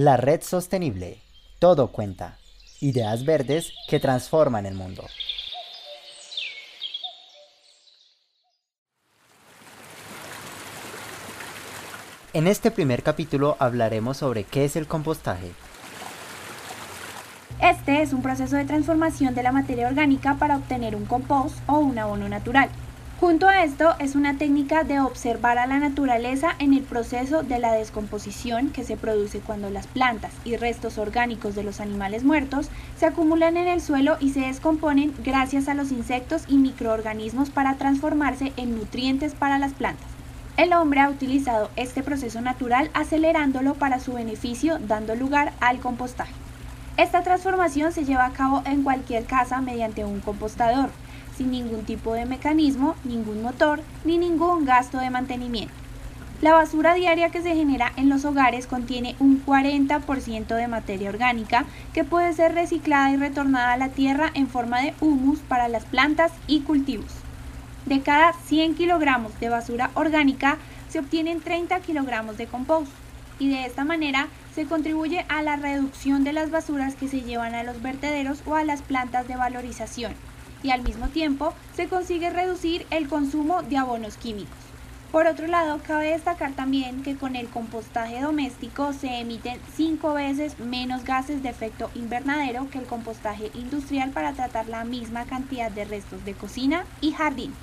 La red sostenible. Todo cuenta. Ideas verdes que transforman el mundo. En este primer capítulo hablaremos sobre qué es el compostaje. Este es un proceso de transformación de la materia orgánica para obtener un compost o un abono natural. Junto a esto es una técnica de observar a la naturaleza en el proceso de la descomposición que se produce cuando las plantas y restos orgánicos de los animales muertos se acumulan en el suelo y se descomponen gracias a los insectos y microorganismos para transformarse en nutrientes para las plantas. El hombre ha utilizado este proceso natural acelerándolo para su beneficio, dando lugar al compostaje. Esta transformación se lleva a cabo en cualquier casa mediante un compostador, sin ningún tipo de mecanismo, ningún motor ni ningún gasto de mantenimiento. La basura diaria que se genera en los hogares contiene un 40% de materia orgánica que puede ser reciclada y retornada a la tierra en forma de humus para las plantas y cultivos. De cada 100 kilogramos de basura orgánica se obtienen 30 kilogramos de compost y de esta manera se contribuye a la reducción de las basuras que se llevan a los vertederos o a las plantas de valorización y al mismo tiempo se consigue reducir el consumo de abonos químicos. Por otro lado, cabe destacar también que con el compostaje doméstico se emiten 5 veces menos gases de efecto invernadero que el compostaje industrial para tratar la misma cantidad de restos de cocina y jardín.